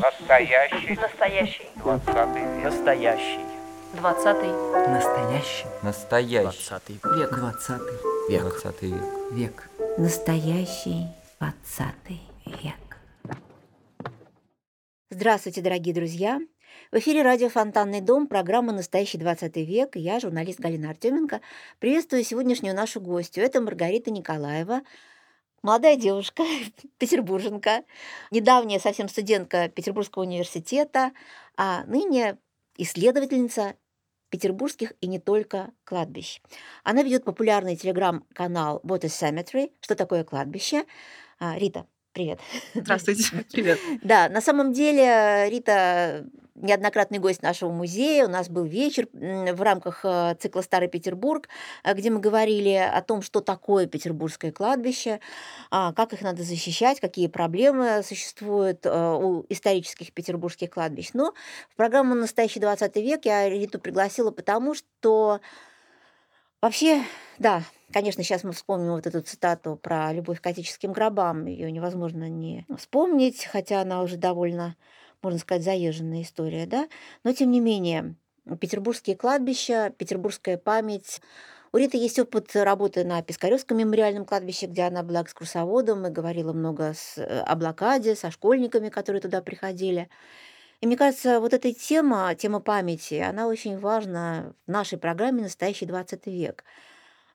Настоящий. Настоящий. Двадцатый век. Настоящий. Двадцатый. Настоящий. Настоящий. Двадцатый век. Двадцатый Век. Двадцатый век. век. Настоящий двадцатый век. Здравствуйте, дорогие друзья! В эфире радио «Фонтанный дом», программа «Настоящий 20 век». Я, журналист Галина Артеменко, приветствую сегодняшнюю нашу гостью. Это Маргарита Николаева, молодая девушка, петербурженка, недавняя совсем студентка Петербургского университета, а ныне исследовательница петербургских и не только кладбищ. Она ведет популярный телеграм-канал What is Cemetery, что такое кладбище. А, Рита, привет. Здравствуйте, привет. Да, на самом деле Рита неоднократный гость нашего музея. У нас был вечер в рамках э, цикла «Старый Петербург», э, где мы говорили о том, что такое петербургское кладбище, а, как их надо защищать, какие проблемы существуют э, у исторических петербургских кладбищ. Но в программу «Настоящий 20 век» я Риту пригласила потому, что вообще, да, Конечно, сейчас мы вспомним вот эту цитату про любовь к отеческим гробам. Ее невозможно не вспомнить, хотя она уже довольно можно сказать, заезженная история, да, но тем не менее, петербургские кладбища, петербургская память. У Риты есть опыт работы на Пискаревском мемориальном кладбище, где она была экскурсоводом и говорила много с, э, о блокаде, со школьниками, которые туда приходили. И мне кажется, вот эта тема, тема памяти, она очень важна в нашей программе «Настоящий 20 век».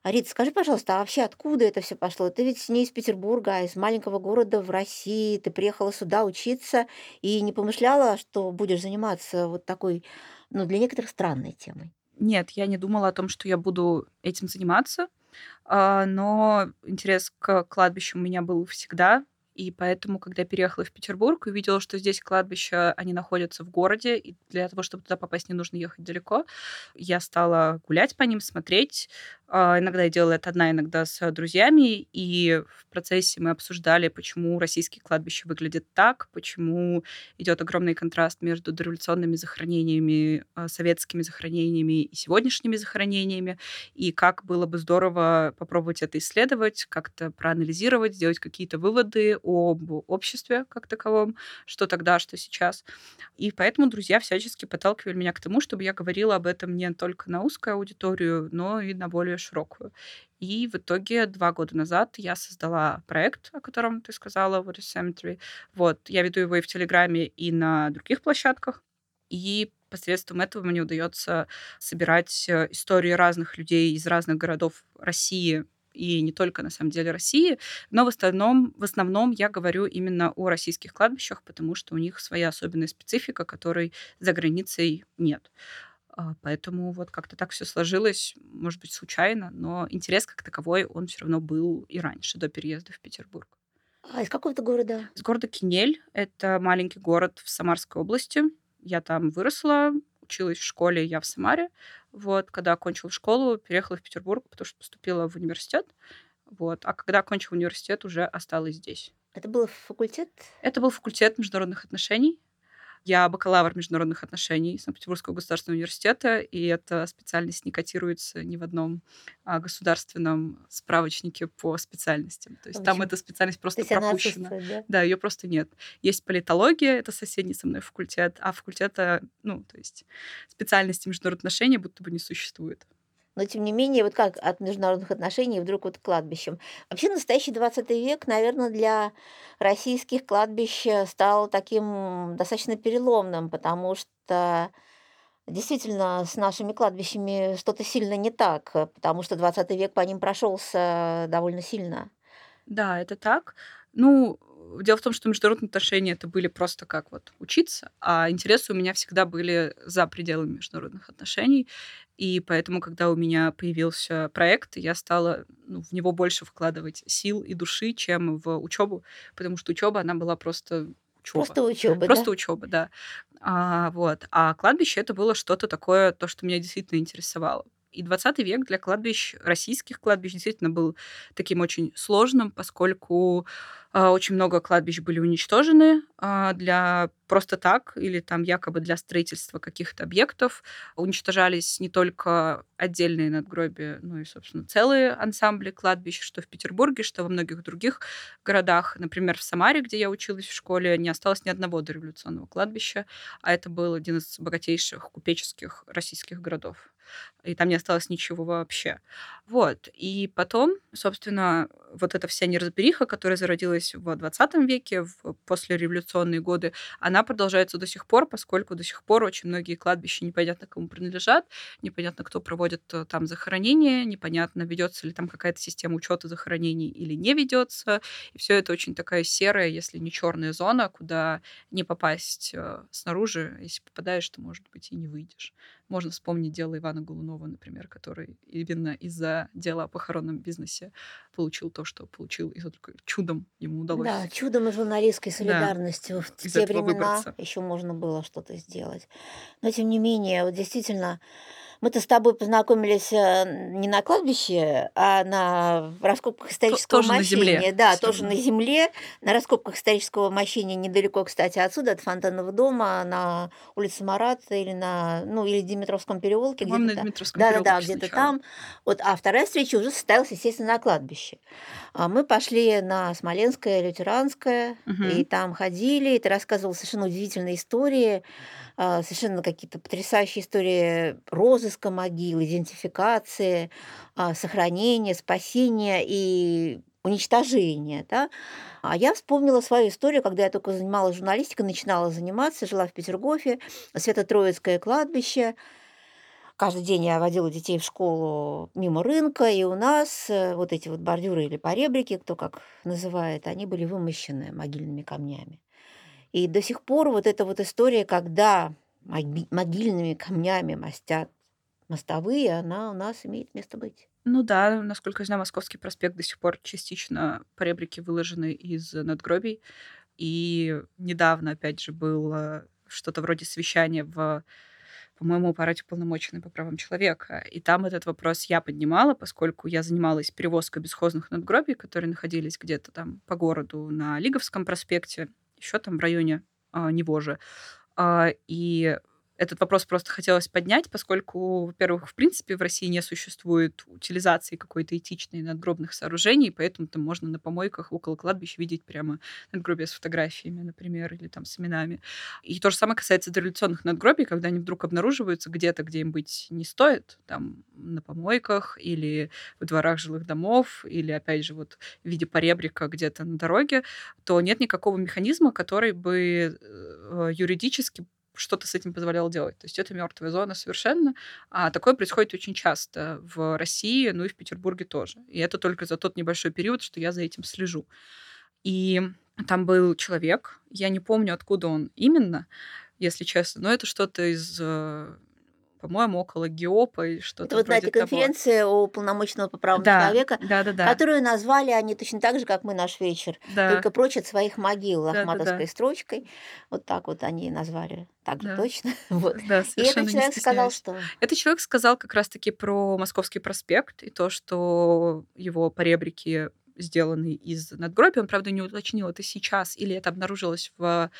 Рита, скажи, пожалуйста, а вообще откуда это все пошло? Ты ведь не из Петербурга, а из маленького города в России. Ты приехала сюда учиться и не помышляла, что будешь заниматься вот такой, ну, для некоторых странной темой. Нет, я не думала о том, что я буду этим заниматься, а, но интерес к кладбищу у меня был всегда. И поэтому, когда я переехала в Петербург, увидела, что здесь кладбища, они находятся в городе, и для того, чтобы туда попасть, не нужно ехать далеко. Я стала гулять по ним, смотреть, иногда я делала это одна, иногда с друзьями, и в процессе мы обсуждали, почему российские кладбища выглядят так, почему идет огромный контраст между дореволюционными захоронениями, а, советскими захоронениями и сегодняшними захоронениями, и как было бы здорово попробовать это исследовать, как-то проанализировать, сделать какие-то выводы об обществе как таковом, что тогда, что сейчас. И поэтому друзья всячески подталкивали меня к тому, чтобы я говорила об этом не только на узкую аудиторию, но и на более широкую. И в итоге два года назад я создала проект, о котором ты сказала, What is Cemetery. Вот, я веду его и в Телеграме, и на других площадках. И посредством этого мне удается собирать э, истории разных людей из разных городов России, и не только, на самом деле, России, но в основном, в основном я говорю именно о российских кладбищах, потому что у них своя особенная специфика, которой за границей нет. А, поэтому вот как-то так все сложилось, может быть, случайно, но интерес как таковой, он все равно был и раньше, до переезда в Петербург. А из какого то города? Из города Кинель. Это маленький город в Самарской области. Я там выросла, училась в школе, я в Самаре. Вот, когда окончила школу, переехала в Петербург, потому что поступила в университет. Вот. А когда окончила университет, уже осталась здесь. Это был факультет? Это был факультет международных отношений. Я бакалавр международных отношений Санкт-Петербургского государственного университета, и эта специальность не котируется ни в одном а, государственном справочнике по специальностям. То есть там эта специальность просто пропущена. Да, да ее просто нет. Есть политология, это соседний со мной факультет, а факультета, ну, то есть специальности международных отношений будто бы не существует но тем не менее, вот как от международных отношений вдруг вот к кладбищам. Вообще настоящий 20 век, наверное, для российских кладбищ стал таким достаточно переломным, потому что действительно с нашими кладбищами что-то сильно не так, потому что 20 век по ним прошелся довольно сильно. Да, это так. Ну, дело в том, что международные отношения это были просто как вот учиться, а интересы у меня всегда были за пределами международных отношений. И поэтому, когда у меня появился проект, я стала ну, в него больше вкладывать сил и души, чем в учебу, потому что учеба, она была просто учеба. Просто учеба. Просто да? учеба, да. А, вот. А кладбище это было что-то такое, то, что меня действительно интересовало. И 20 век для кладбищ, российских кладбищ, действительно был таким очень сложным, поскольку а, очень много кладбищ были уничтожены а, для просто так или там якобы для строительства каких-то объектов. Уничтожались не только отдельные надгробия, но и, собственно, целые ансамбли кладбищ, что в Петербурге, что во многих других городах. Например, в Самаре, где я училась в школе, не осталось ни одного дореволюционного кладбища, а это был один из богатейших купеческих российских городов и там не осталось ничего вообще. Вот. И потом, собственно, вот эта вся неразбериха, которая зародилась в 20 веке, в послереволюционные годы, она продолжается до сих пор, поскольку до сих пор очень многие кладбища непонятно кому принадлежат, непонятно, кто проводит э, там захоронение, непонятно, ведется ли там какая-то система учета захоронений или не ведется. И все это очень такая серая, если не черная зона, куда не попасть э, снаружи. Если попадаешь, то, может быть, и не выйдешь. Можно вспомнить дело Ивана Голунова, например, который именно из-за дела о похоронном бизнесе получил то, что получил, и только чудом ему удалось. Да, чудом и журналистской солидарностью. Да, в те времена еще можно было что-то сделать. Но тем не менее, вот действительно, мы-то с тобой познакомились э, не на кладбище, а на раскопках исторического тоже мощения. На земле. Да, Все тоже на земле. На раскопках исторического мощения недалеко, кстати, отсюда, от Фонтанного дома, на улице Марата или на, ну, или Димитровском переулке. Где-то на Димитровском да, да, да, где-то там. Вот, а вторая встреча уже состоялась, естественно, на кладбище. А мы пошли на Смоленское, Лютеранское, угу. и там ходили, и ты рассказывал совершенно удивительные истории а, совершенно какие-то потрясающие истории розыска могил, идентификации, а, сохранения, спасения и уничтожения. Да? А я вспомнила свою историю, когда я только занималась журналистикой, начинала заниматься, жила в Петергофе, Свято-Троицкое кладбище. Каждый день я водила детей в школу мимо рынка, и у нас э, вот эти вот бордюры или поребрики, кто как называет, они были вымощены могильными камнями. И до сих пор вот эта вот история, когда могильными камнями мастят мостовые, она у нас имеет место быть. Ну да, насколько я знаю, Московский проспект до сих пор частично поребрики выложены из надгробий. И недавно, опять же, было что-то вроде совещания в по-моему, аппарате уполномоченной по правам человека. И там этот вопрос я поднимала, поскольку я занималась перевозкой бесхозных надгробий, которые находились где-то там по городу на Лиговском проспекте еще там в районе а, него же. А, и этот вопрос просто хотелось поднять, поскольку, во-первых, в принципе, в России не существует утилизации какой-то этичной надгробных сооружений, поэтому там можно на помойках около кладбищ видеть прямо надгробия с фотографиями, например, или там с именами. И то же самое касается дореволюционных надгробий, когда они вдруг обнаруживаются где-то, где им быть не стоит, там на помойках или в дворах жилых домов, или, опять же, вот в виде поребрика где-то на дороге, то нет никакого механизма, который бы э, юридически что-то с этим позволяло делать. То есть это мертвая зона совершенно. А такое происходит очень часто в России, ну и в Петербурге тоже. И это только за тот небольшой период, что я за этим слежу. И там был человек, я не помню, откуда он именно, если честно, но это что-то из э, по-моему, около ГИОПа и что-то Это вот на этой конференции у полномочного по правам да, человека, да, да, да. которую назвали они точно так же, как мы наш вечер, да. только прочь от своих могил да, ахматовской да, да. строчкой. Вот так вот они назвали. Так же Да. точно. Вот. Да, И этот человек сказал, что Этот человек сказал как раз-таки про Московский проспект и то, что его поребрики сделаны из надгробий. Он, правда, не уточнил, это сейчас или это обнаружилось в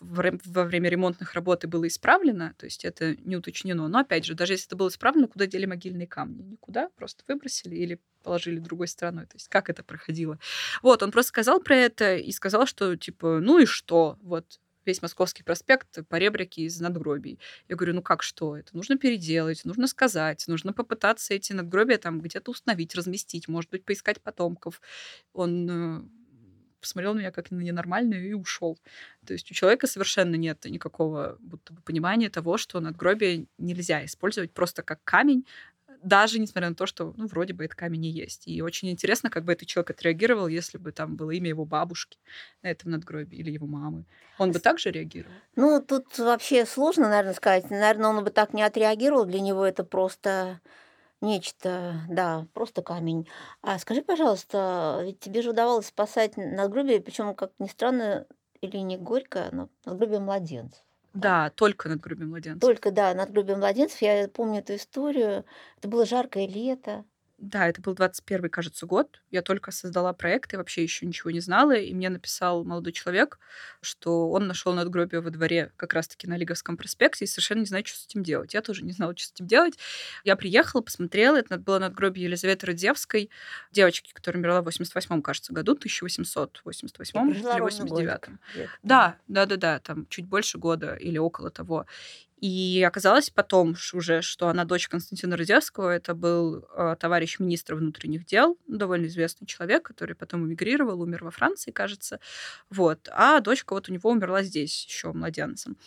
во время ремонтных работ и было исправлено, то есть это не уточнено. Но опять же, даже если это было исправлено, куда дели могильные камни? Никуда, просто выбросили или положили другой стороной. То есть как это проходило? Вот, он просто сказал про это и сказал, что типа, ну и что? Вот весь Московский проспект поребрики из надгробий. Я говорю, ну как что? Это нужно переделать, нужно сказать, нужно попытаться эти надгробия там где-то установить, разместить, может быть, поискать потомков. Он э, посмотрел на меня как на ненормальную и ушел. То есть у человека совершенно нет никакого будто бы понимания того, что надгробие нельзя использовать просто как камень, даже несмотря на то, что, ну, вроде бы это камень и есть. И очень интересно, как бы этот человек отреагировал, если бы там было имя его бабушки на этом надгробии или его мамы. Он бы также реагировал? Ну, тут вообще сложно, наверное, сказать. Наверное, он бы так не отреагировал. Для него это просто нечто, да, просто камень. А скажи, пожалуйста, ведь тебе же удавалось спасать надгробие, причем, как ни странно, или не горько, но надгробие младенцев. Да, только надгробие младенцев. Только, да, надгробие младенцев. Я помню эту историю. Это было жаркое лето. Да, это был 21 кажется, год. Я только создала проект и вообще еще ничего не знала. И мне написал молодой человек, что он нашел надгробие во дворе как раз-таки на Лиговском проспекте и совершенно не знает, что с этим делать. Я тоже не знала, что с этим делать. Я приехала, посмотрела. Это было надгробие Елизаветы Радзевской, девочки, которая умерла в 88 кажется, году, 1888 или 89 Да, да, да, да, там чуть больше года или около того. И оказалось потом уже, что она дочь Константина Рудевского. Это был э, товарищ министра внутренних дел, довольно известный человек, который потом эмигрировал, умер во Франции, кажется. Вот. А дочка вот у него умерла здесь еще младенцем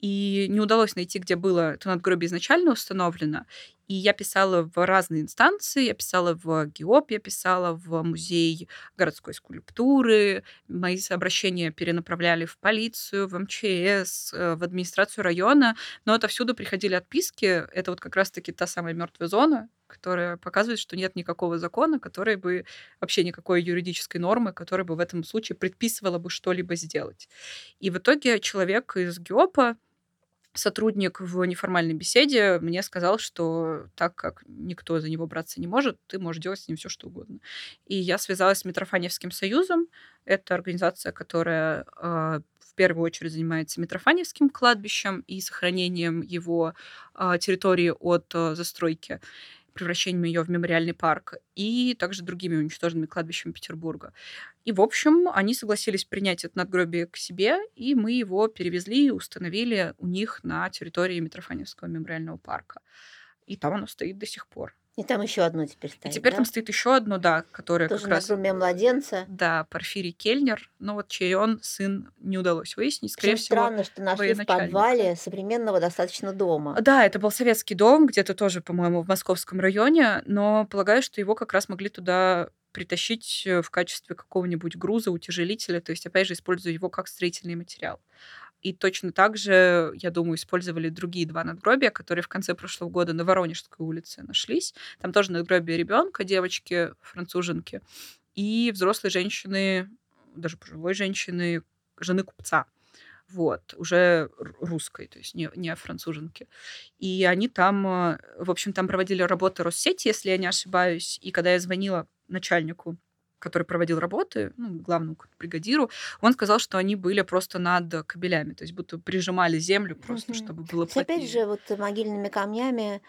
и не удалось найти, где было это надгробие изначально установлено. И я писала в разные инстанции, я писала в ГИОП, я писала в музей городской скульптуры, мои обращения перенаправляли в полицию, в МЧС, э, в администрацию района, но отовсюду приходили отписки. Это вот как раз-таки та самая мертвая зона, которая показывает, что нет никакого закона, который бы вообще никакой юридической нормы, которая бы в этом случае предписывала бы что-либо сделать. И в итоге человек из ГИОПа сотрудник в неформальной беседе мне сказал, что так как никто за него браться не может, ты можешь делать с ним все что угодно. И я связалась с Митрофаневским союзом. Это организация, которая э, в первую очередь занимается Митрофаневским кладбищем и сохранением его э, территории от э, застройки превращением ее в мемориальный парк, и также другими уничтоженными кладбищами Петербурга. И, в общем, они согласились принять это надгробие к себе, и мы его перевезли и установили у них на территории Митрофаневского мемориального парка. И там оно стоит до сих пор. И там еще одно теперь стоит. И теперь да? там стоит еще одно, да, которое Тоже как раз... надгробие младенца. Да, Порфирий Кельнер. Но вот чей он сын не удалось выяснить. Скорее Причем всего, странно, что нашли в подвале современного достаточно дома. Да, это был советский дом, где-то тоже, по-моему, в московском районе, но полагаю, что его как раз могли туда притащить э, в качестве какого-нибудь груза, утяжелителя, то есть, опять же, используя его как строительный материал. И точно так же, я думаю, использовали другие два надгробия, которые в конце прошлого года на Воронежской улице нашлись. Там тоже надгробие ребенка, девочки, француженки, и взрослой женщины, даже пожилой женщины, жены купца. Вот, уже русской, то есть не, не француженки. И они там, э, в общем, там проводили работы Россети, если я не ошибаюсь. И когда я звонила начальнику который проводил работы, ну, главному бригадиру, он сказал, что они были просто над кабелями, то есть будто прижимали землю просто, Мгм. чтобы было есть, опять плотнее. же, вот могильными камнями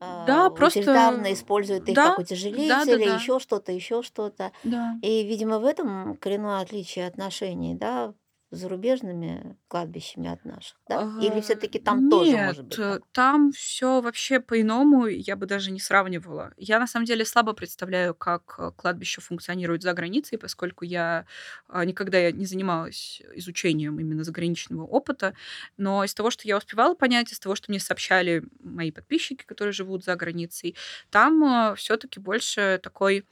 Да, а, просто- утилитарно используют их да, как да, утяжелители, да. еще что-то, еще что-то. Да. И, видимо, в этом коренное отличие отношений, да, зарубежными кладбищами от наших, да? Или А, все-таки там тоже может быть? Нет, так? там все вообще по-иному, я бы даже не сравнивала. Я на самом деле слабо представляю, как э, кладбище функционирует за границей, поскольку я а, никогда не занималась изучением именно заграничного опыта. Но из того, что я успевала понять, из того, что мне сообщали мои подписчики, которые живут за границей, там все-таки больше такой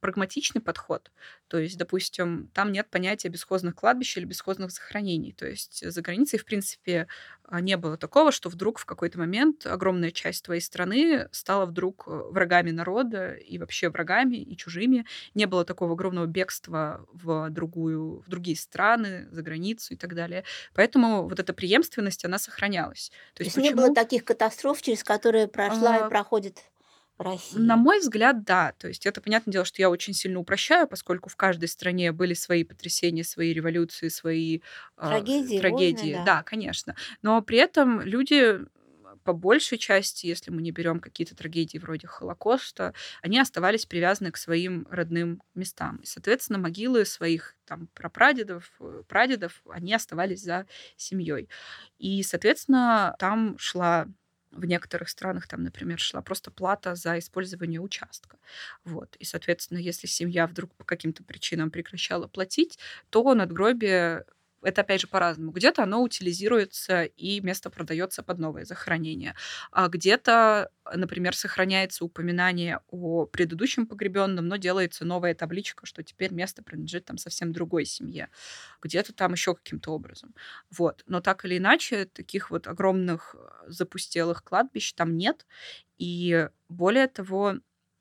прагматичный подход. То есть, допустим, там нет понятия бесхозных кладбищ или бесхозных захоронений. То есть за границей, в принципе, а, не было такого, что вдруг в какой-то момент огромная часть твоей страны стала вдруг э, врагами народа и вообще врагами и чужими. Не было такого огромного бегства в, другую, в другие страны, за границу и так далее. Поэтому вот эта преемственность, она сохранялась. То То есть, есть не было почему- таких катастроф, через которые прошла А, и проходит Россия. На мой взгляд, да. То есть это, понятное дело, что я очень сильно упрощаю, поскольку в каждой стране были свои потрясения, свои революции, свои а, Трагедии, трагедии. войны, да. да, конечно. Но при этом люди по большей части, если мы не берем какие-то трагедии вроде Холокоста, они оставались привязаны к своим родным местам. И, соответственно, могилы своих там прапрадедов, э, прадедов, они оставались за семьей. И, соответственно, там шла в некоторых странах там, например, шла просто плата за использование участка. Вот. И, соответственно, если семья вдруг по каким-то причинам прекращала платить, то надгробие это опять же по-разному. Где-то оно утилизируется и место продается под новое захоронение. А где-то, например, сохраняется упоминание о предыдущем погребенном, но делается новая табличка, что теперь место принадлежит там совсем другой семье. Где-то там еще каким-то образом. Вот. Но так или иначе, таких вот огромных э, запустелых кладбищ там нет. И более того,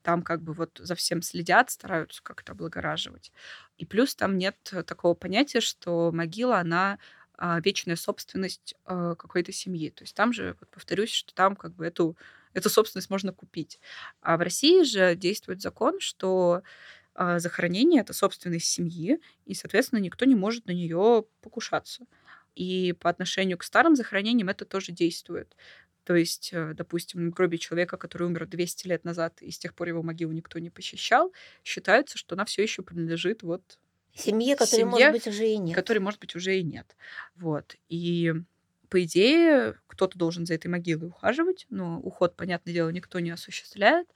там как бы вот за всем следят, стараются как-то облагораживать. И плюс там нет такого понятия, что могила, она а, вечная собственность а, какой-то семьи. То есть там же, вот повторюсь, что там как бы эту, эту собственность можно купить. А в России же действует закон, что а, захоронение это собственность семьи, и, соответственно, никто не может на нее покушаться. И по отношению к старым захоронениям это тоже действует. То есть, э, допустим, на гробе человека, который умер 200 лет назад, и с тех пор его могилу никто не посещал, считается, что она все еще принадлежит вот Семье, которой, семье, может быть, уже и нет. которой, может быть, уже и нет. Вот. И по идее, кто-то должен за этой могилой ухаживать, но уход, понятное дело, никто не осуществляет.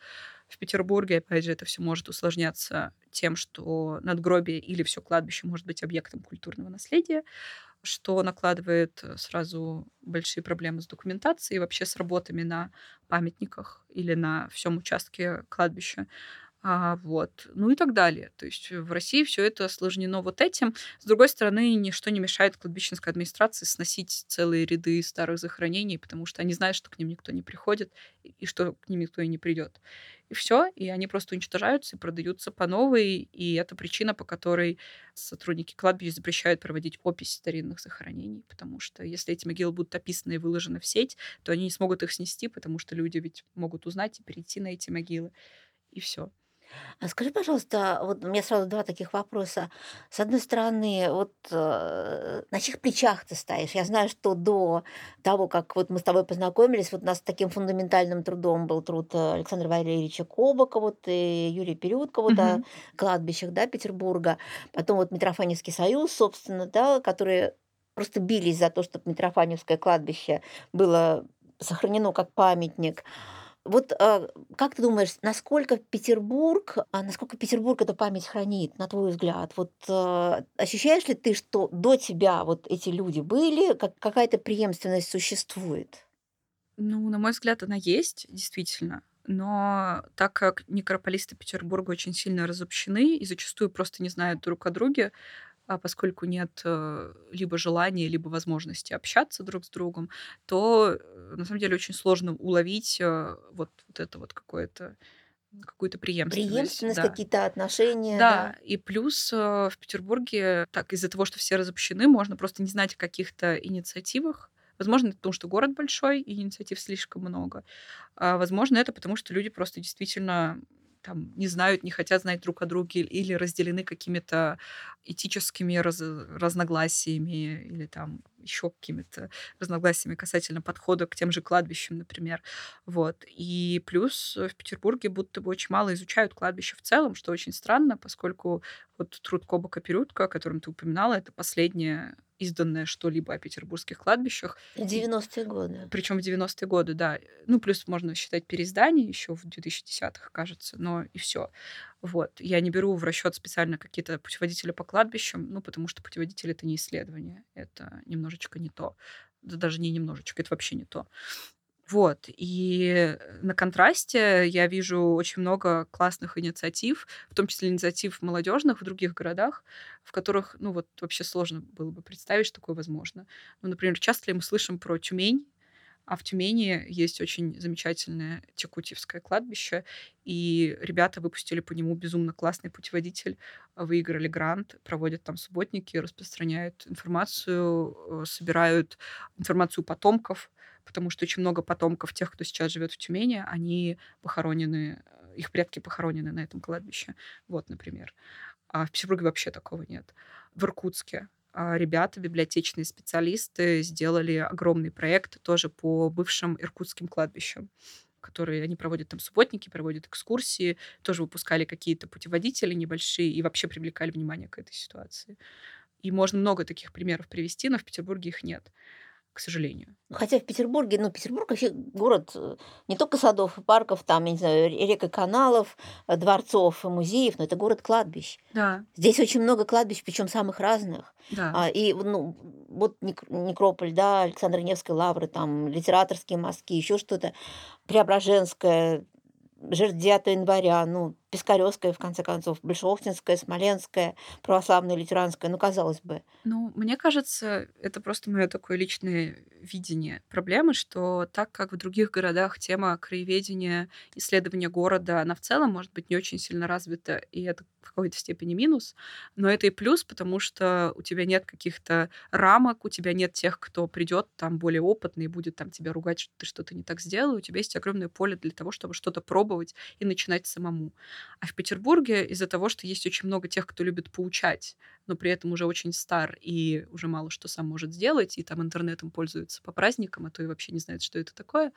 В Петербурге, опять же, это все может усложняться тем, что надгробие или все кладбище может быть объектом культурного наследия, что накладывает э, сразу большие проблемы с документацией и вообще с работами на памятниках или на всем участке кладбища. А, вот. Ну и так далее. То есть в России все это осложнено вот этим. С другой стороны, ничто не мешает кладбищенской администрации сносить целые ряды старых захоронений, потому что они знают, что к ним никто не приходит и что к ним никто и не придет. И все, и они просто уничтожаются и продаются по новой, и это причина, по которой сотрудники кладбища запрещают проводить опись старинных захоронений, потому что если эти могилы будут описаны и выложены в сеть, то они не смогут их снести, потому что люди ведь могут узнать и перейти на эти могилы, и все. А скажи, пожалуйста, вот у меня сразу два таких вопроса. С одной стороны, вот э, на чьих плечах ты стоишь? Я знаю, что до того, как вот мы с тобой познакомились, вот у нас таким фундаментальным трудом был труд э, Александра Валерьевича Кобака, вот и Юрия Периодка вот о Мгм. кладбищах, да, Петербурга. Потом вот Митрофаневский союз, собственно, да, которые просто бились за то, чтобы Митрофаневское кладбище было сохранено как памятник. Вот а, как ты думаешь, насколько Петербург, а насколько Петербург эту память хранит, на твой взгляд? Вот а, ощущаешь ли ты, что до тебя вот эти люди были, как какая-то преемственность существует? Ну, на мой взгляд, она есть, действительно. Но так как некрополисты Петербурга очень сильно разобщены и зачастую просто не знают друг о друге, а поскольку нет э, либо желания, либо возможности общаться друг с другом, то э, на самом деле очень сложно уловить э, вот, вот это вот какое-то какую-то преемственность. Преемственность, Да. какие-то отношения, да? Да, и плюс в Петербурге, так из-за того, что все разобщены, можно просто не знать о каких-то инициативах. Возможно, это потому, что город большой, и инициатив слишком много. А, возможно, это потому, что люди просто действительно там не знают, не хотят знать друг о друге или разделены какими-то этическими раз- разногласиями или там еще какими-то разногласиями касательно подхода к тем же кладбищам, например. Вот. И плюс в Петербурге будто бы очень мало изучают кладбище в целом, что очень странно, поскольку вот труд Кобака Перютка, о котором ты упоминала, это последнее изданное что-либо о петербургских кладбищах. 90-е годы. Причем в 90-е годы, да. Ну, плюс можно считать переиздание еще в 2010-х, кажется, но и все. Вот. Я не беру в расчет специально какие-то путеводители по кладбищам, ну, потому что путеводитель это не исследование, это немножечко не то. Да даже не немножечко, это вообще не то. Вот. И на контрасте я вижу очень много классных инициатив, в том числе инициатив молодежных в других городах, в которых, ну вот, вообще сложно было бы представить, что такое возможно. Ну, например, часто ли мы слышим про Тюмень, а в Тюмени есть очень замечательное Текутьевское кладбище, и ребята выпустили по нему безумно классный путеводитель, выиграли грант, проводят там субботники, распространяют информацию, э, собирают информацию потомков, потому что очень много потомков тех, кто сейчас живет в Тюмени, они похоронены, э, их предки похоронены на этом кладбище. Вот, например. А в Петербурге вообще такого нет. В Иркутске а, ребята, библиотечные специалисты, сделали огромный проект тоже по бывшим иркутским кладбищам которые они проводят там субботники, проводят экскурсии, тоже выпускали какие-то путеводители небольшие и вообще привлекали внимание к этой ситуации. И можно много таких примеров привести, но в Петербурге их нет к сожалению. Хотя в Петербурге, ну, Петербург вообще город э, не только садов и парков, там, я не знаю, рек и каналов, э, дворцов и музеев, но это город кладбищ. Да, Здесь очень много кладбищ, причем самых разных. да. А, и ну, вот нек- некрополь, да, Александра Невской лавры, там литераторские мазки, еще что-то, Преображенская, жертв 9 января, ну, Пискаревская, в конце концов, Большохтинская, Смоленская, православная, лютеранская, ну, казалось бы. Ну, мне кажется, это просто мое такое личное видение проблемы, что так как в других городах тема краеведения, исследования города, она в целом может быть не очень сильно развита, и это в какой-то степени минус, но это и плюс, потому что у тебя нет каких-то рамок, у тебя нет тех, кто придет там более опытный и будет там тебя ругать, что ты что-то не так сделал, у тебя есть огромное поле для того, чтобы что-то пробовать и начинать самому. А в Петербурге из-за того, что есть очень много тех, кто любит поучать, но при этом уже очень стар и уже мало что сам может сделать, и там интернетом пользуется по праздникам, а то и вообще не знает, что это такое.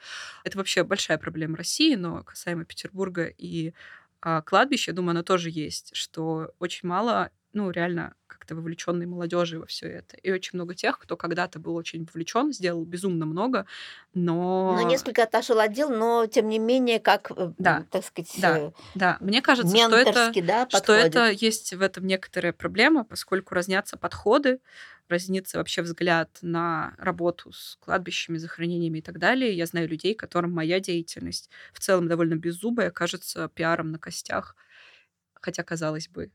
Это вообще большая проблема России, но касаемо Петербурга и а, кладбища, я думаю, она тоже есть, что очень мало ну, реально как-то вовлеченной молодежи во все это. И очень много тех, кто когда-то был очень вовлечен, сделал безумно много, но... Но несколько отошел от дел, но тем не менее, как, э, да, так сказать, да, э, да. Мне кажется, что это, да, что это есть в этом некоторая проблема, поскольку разнятся подходы, разнится вообще взгляд на работу с кладбищами, захоронениями и так далее. Я знаю людей, которым моя деятельность в целом довольно беззубая, кажется пиаром на костях. Хотя, казалось бы,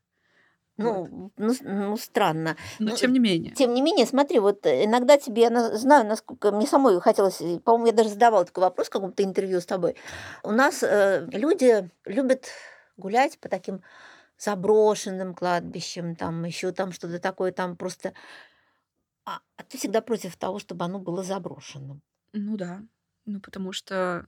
ну, ну, ну, странно. Но ну, тем не менее. Тем не менее, смотри, вот э, иногда тебе, я знаю, насколько мне самой хотелось, э, по-моему, я даже задавала такой вопрос в каком-то интервью с тобой. У нас э, люди любят гулять по таким заброшенным кладбищам, там еще там что-то такое, там просто... А, а ты всегда против того, чтобы оно было заброшенным. Ну да. Ну, потому что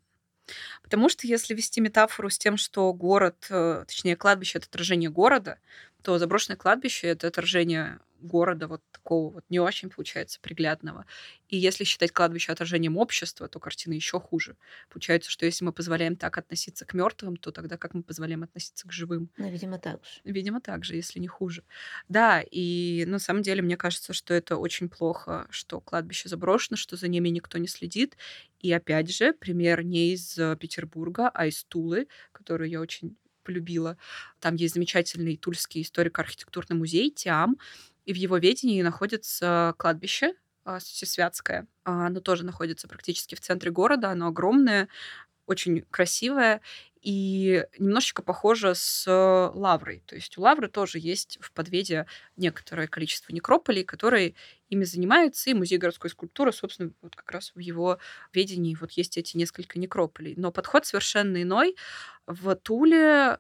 Потому что если вести метафору с тем, что город, э, точнее, кладбище — это отражение города, то заброшенное кладбище — это отражение города вот такого вот не очень, получается, приглядного. И если считать кладбище отражением общества, то картина еще хуже. Получается, что если мы позволяем так относиться к мертвым, то тогда как мы позволяем относиться к живым? Ну, видимо, так же. Видимо, так же, если не хуже. Да, и на самом деле мне кажется, что это очень плохо, что кладбище заброшено, что за ними никто не следит. И опять же, пример не из э, Петербурга, а из Тулы, которую я очень полюбила. Там есть замечательный тульский историко-архитектурный музей ТИАМ, и в его ведении находится кладбище а, Всесвятское. А, оно тоже находится практически в центре города, оно огромное, очень красивое и немножечко похоже с лаврой. То есть у лавры тоже есть в подведе некоторое количество некрополей, которые ими занимаются, и музей городской скульптуры, собственно, вот как раз в его ведении вот есть эти несколько некрополей. Но подход совершенно иной. В Туле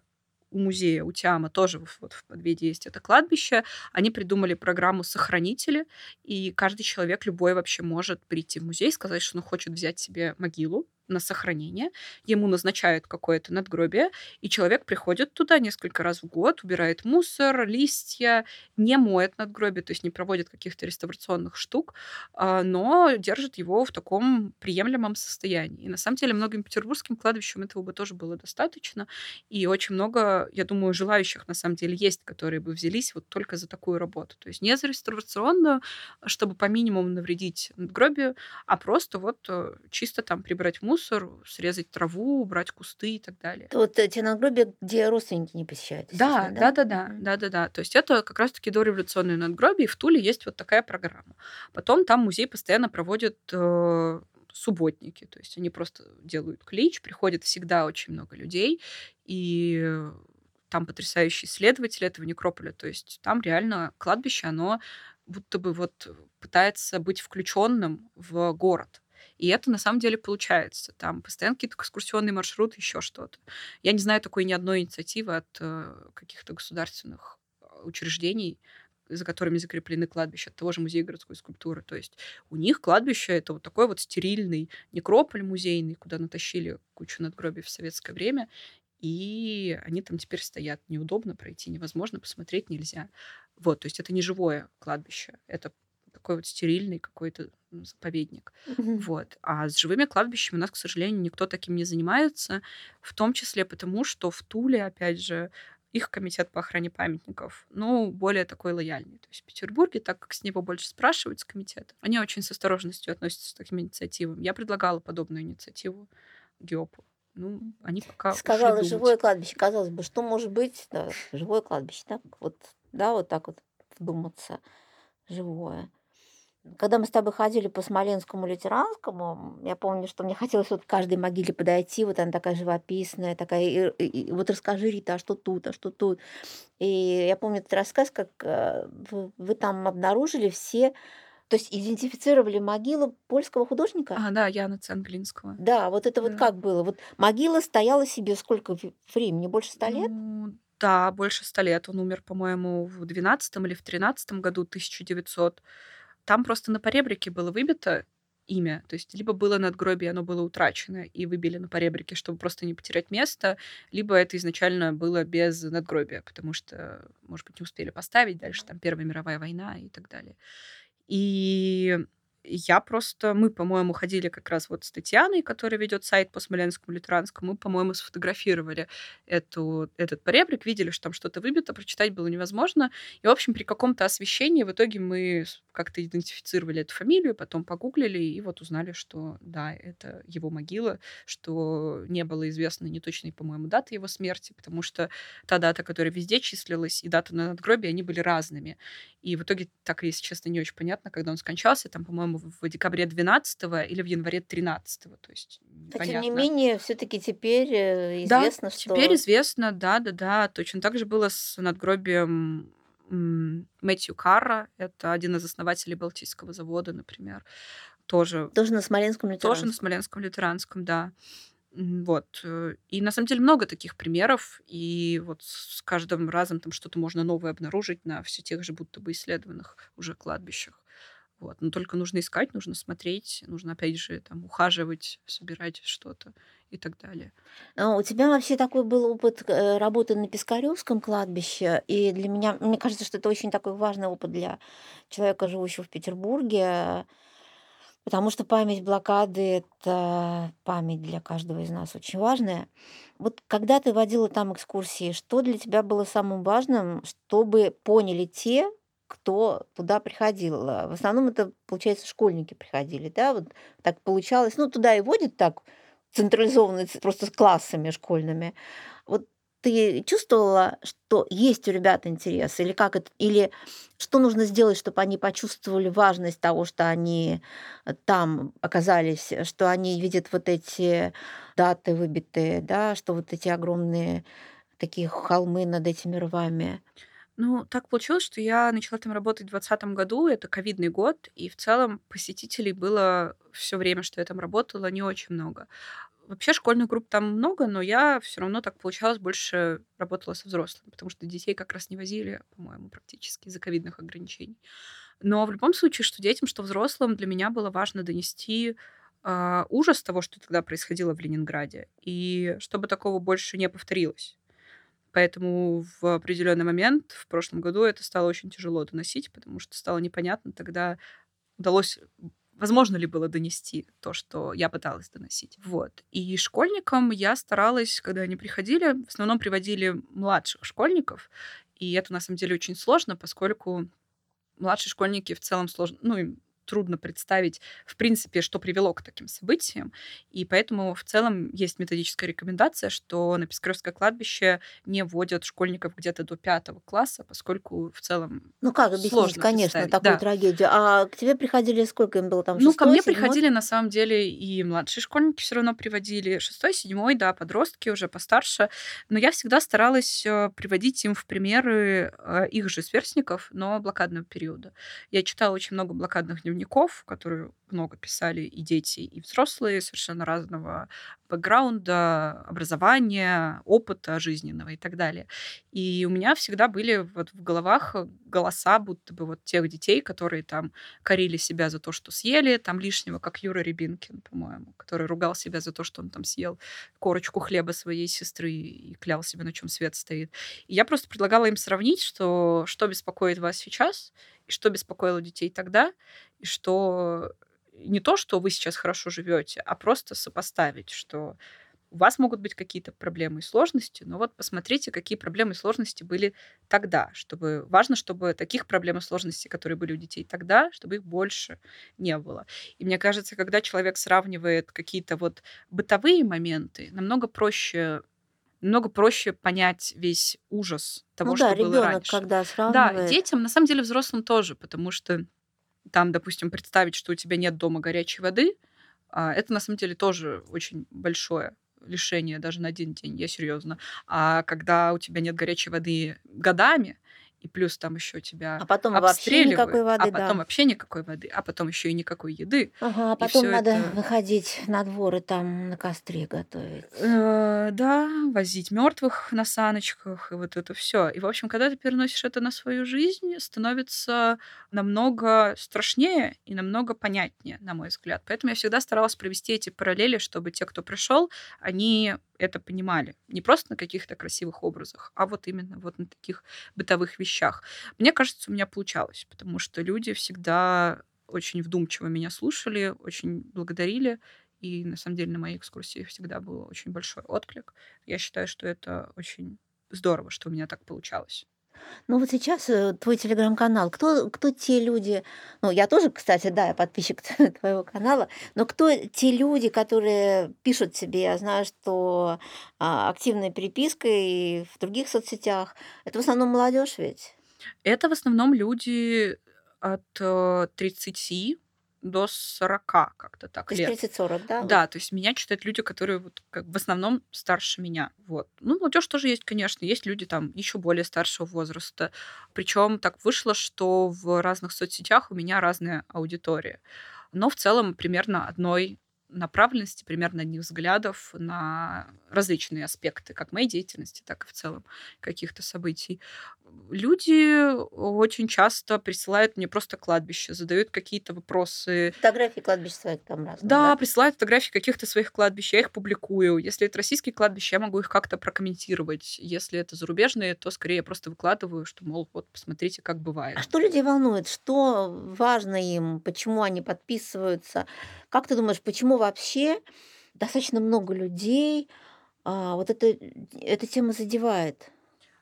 у музея, у Тиама тоже вот в подведе есть это кладбище. Они придумали программу «Сохранители», и каждый человек, любой вообще может прийти в музей, сказать, что он хочет взять себе могилу, на сохранение, ему назначают какое-то надгробие, и человек приходит туда несколько раз в год, убирает мусор, листья, не моет надгробие, то есть не проводит каких-то реставрационных штук, а, но держит его в таком приемлемом состоянии. И на самом деле многим петербургским кладбищам этого бы тоже было достаточно, и очень много, я думаю, желающих на самом деле есть, которые бы взялись вот только за такую работу. То есть не за реставрационную, чтобы по минимуму навредить надгробию, а просто вот э, чисто там прибрать мусор, мусор, срезать траву, убрать кусты и так далее. Это вот те надгробия, где родственники не посещают. Да, да, да, да, да, да, да. То есть это как раз-таки дореволюционные надгробия, и в Туле есть вот такая программа. Потом там музей постоянно проводит э, субботники, то есть они просто делают клич, приходит всегда очень много людей, и там потрясающие исследователи этого некрополя, то есть там реально кладбище, оно будто бы вот пытается быть включенным в город. И это на самом деле получается. Там постоянно какие-то экскурсионные маршруты, еще что-то. Я не знаю такой ни одной инициативы от э, каких-то государственных э, учреждений, за которыми закреплены кладбища, от того же музея городской скульптуры. То есть у них кладбище — это вот такой вот стерильный некрополь музейный, куда натащили кучу надгробий в советское время, и они там теперь стоят. Неудобно пройти, невозможно, посмотреть нельзя. Вот, то есть это не живое кладбище, это такой вот стерильный какой-то заповедник. Mm-hmm. Вот. А с живыми кладбищами у нас, к сожалению, никто таким не занимается, в том числе потому, что в Туле, опять же, их комитет по охране памятников, ну, более такой лояльный. То есть в Петербурге, так как с него больше спрашивают с комитета, они очень с осторожностью относятся к таким инициативам. Я предлагала подобную инициативу ГИОПу. Ну, они пока Сказала, живое кладбище. Казалось бы, что может быть да, живое кладбище, так вот, да, вот так вот вдуматься, живое. Когда мы с тобой ходили по Смоленскому лютеранскому, я помню, что мне хотелось вот к каждой могиле подойти, вот она такая живописная, такая, и, и- вот расскажи, Рита, а что тут, а что тут. И я помню этот рассказ, как э, вы, вы там обнаружили все, то есть идентифицировали могилу польского художника. А, да, Яна Ценглинского. Да, вот это вот Да. как было? Вот могила стояла себе сколько времени? Больше ста лет? Ну, да, больше ста лет. Он умер, по-моему, в 12 или в 13 году, 1900. Там просто на поребрике было выбито имя. То есть либо было надгробие, оно было утрачено, и выбили на поребрике, чтобы просто не потерять место, либо это изначально было без надгробия, потому что, может быть, не успели поставить дальше, там, Первая мировая война и так далее. И я просто... Мы, по-моему, ходили как раз вот с Татьяной, которая ведет сайт по Смоленскому лютеранскому. Мы, по-моему, сфотографировали эту, этот поребрик, видели, что там что-то выбито, прочитать было невозможно. И, в общем, при каком-то освещении в итоге мы как-то идентифицировали эту фамилию, потом погуглили и вот узнали, что да, это его могила, что не было известно ни точной, по-моему, даты его смерти, потому что та дата, которая везде числилась, и дата на надгробии, они были разными. И в итоге так, если честно, не очень понятно, когда он скончался, там, по-моему, в декабре 12 или в январе 13 то есть А тем не менее, все-таки теперь э, Да, известно, что... теперь известно, да, да, да. Точно так же было с надгробием Мэтью Карра. Это один из основателей Балтийского завода, например. Тоже, Тоже на Смоленском тоже на лютеранском. Смоленском лютеранском, да. Вот. э, И на самом деле много таких примеров. И вот с каждым разом там что-то можно новое обнаружить на все тех же будто бы исследованных уже кладбищах. Вот. Но только нужно искать, нужно смотреть, нужно, опять же, там, ухаживать, собирать что-то и так далее. А У тебя вообще такой был опыт э, работы на Пискаревском кладбище, и для меня, мне кажется, что это очень такой важный опыт для человека, живущего в Петербурге, потому что память блокады– это память для каждого из нас очень важная. Вот когда ты водила там экскурсии, что для тебя было самым важным, чтобы поняли те, кто туда приходил? А В основном это, получается, школьники приходили, да? Вот так получалось. Ну, туда и водят так централизованно, просто с классами школьными. Вот ты чувствовала, что есть у ребят интерес, или как это, или что нужно сделать, чтобы они почувствовали важность того, что они э, там оказались, э, что они видят вот эти даты выбитые, да, что вот эти огромные такие холмы над этими рвами. Ну, так получилось, что я начала там работать в 2020 году, это ковидный год, и в целом посетителей было все время, что я там работала, не очень много. Вообще школьных групп там много, но я все равно так получалось, больше работала со взрослыми, потому что детей как раз не возили, по-моему, практически из-за ковидных ограничений. Но в любом случае, что детям, что взрослым, для меня было важно донести а, ужас того, что тогда происходило в Ленинграде, и чтобы такого больше не повторилось. Поэтому в определенный момент в прошлом году это стало очень тяжело доносить, потому что стало непонятно тогда удалось возможно ли было донести то, что я пыталась доносить. Вот. И школьникам я старалась, когда они приходили, в основном приводили младших школьников, и это на самом деле очень сложно, поскольку младшие школьники в целом сложно, ну, им трудно представить, в принципе, что привело к таким событиям. И поэтому в целом есть методическая рекомендация, что на Пискаревское кладбище не вводят школьников где-то до пятого класса, поскольку в целом Ну как объяснить, сложно конечно, такую Да. трагедию. А к тебе приходили сколько им было там? Ну, ко шестой, мне седьмой? приходили на самом деле и младшие школьники все равно приводили, шестой, седьмой, да, подростки уже постарше. Но я всегда старалась э, приводить им в примеры э, их же сверстников, но блокадного периода. Я читала очень много блокадных дневников, которые много писали и дети, и взрослые, совершенно разного бэкграунда, образования, опыта жизненного и так далее. И у меня всегда были вот в головах голоса будто бы вот тех детей, которые там корили себя за то, что съели, там лишнего, как Юра Рябинкин, по-моему, который ругал себя за то, что он там съел корочку хлеба своей сестры и клял себя, на чем свет стоит. И я просто предлагала им сравнить, что, что беспокоит вас сейчас, и что беспокоило детей тогда, и что не то, что вы сейчас хорошо живете, а просто сопоставить, что у вас могут быть какие-то проблемы и сложности, но вот посмотрите, какие проблемы и сложности были тогда, чтобы важно, чтобы таких проблем и сложностей, которые были у детей тогда, чтобы их больше не было. И мне кажется, когда человек сравнивает какие-то вот бытовые моменты, намного проще намного проще понять весь ужас того, ну что да, было ребенок, раньше. когда Да, сравнивает. детям, на самом деле взрослым тоже, потому что там, допустим, представить, что у тебя нет дома горячей воды, а, это на самом деле тоже очень большое лишение даже на один день, я серьезно. А когда у тебя нет горячей воды годами, и плюс там еще тебя А потом вообще никакой воды, а потом да. вообще никакой воды, а потом еще и никакой еды. Ага, а потом надо это- выходить на двор и там на костре готовить. Э, да, возить мертвых на саночках и вот это все. И, в общем, когда ты переносишь это на свою жизнь, становится намного страшнее и намного понятнее, на мой взгляд. Поэтому я всегда старалась провести эти параллели, чтобы те, кто пришел, они это понимали. Не просто на каких-то красивых образах, а вот именно вот на таких бытовых вещах. Мне кажется, у меня получалось, потому что люди всегда очень вдумчиво меня слушали, очень благодарили. И на самом деле на моей экскурсии всегда был очень большой отклик. Я считаю, что это очень здорово, что у меня так получалось. Ну вот сейчас э, твой телеграм-канал, кто, кто те люди, ну я тоже, кстати, да, я подписчик твоего канала, но кто те люди, которые пишут тебе, я знаю, что а, активная переписка и в других соцсетях, это в основном молодежь ведь? Это в основном люди от э, 30 до 40, как-то так, То есть лет. 30-40, да? Да, то есть меня читают люди, которые вот как в основном старше меня. Вот. Ну, молодежь тоже есть, конечно. Есть люди там еще более старшего возраста. Причем так вышло, что в разных соцсетях у меня разная аудитория. Но в целом примерно одной направленности, примерно одних взглядов на различные аспекты, как моей деятельности, так и в целом каких-то событий. Люди очень часто присылают мне просто кладбище, задают какие-то вопросы, Фотографии кладбищ своих там разные, да, да? присылают фотографии каких-то своих кладбищ, я их публикую. Если это российские кладбища, я могу их как-то прокомментировать. Если это зарубежные, то скорее я просто выкладываю, что, мол, вот посмотрите, как бывает. А что людей волнует? Что важно им? Почему они подписываются? Как ты думаешь, почему вообще достаточно много людей а, вот это, эта тема задевает?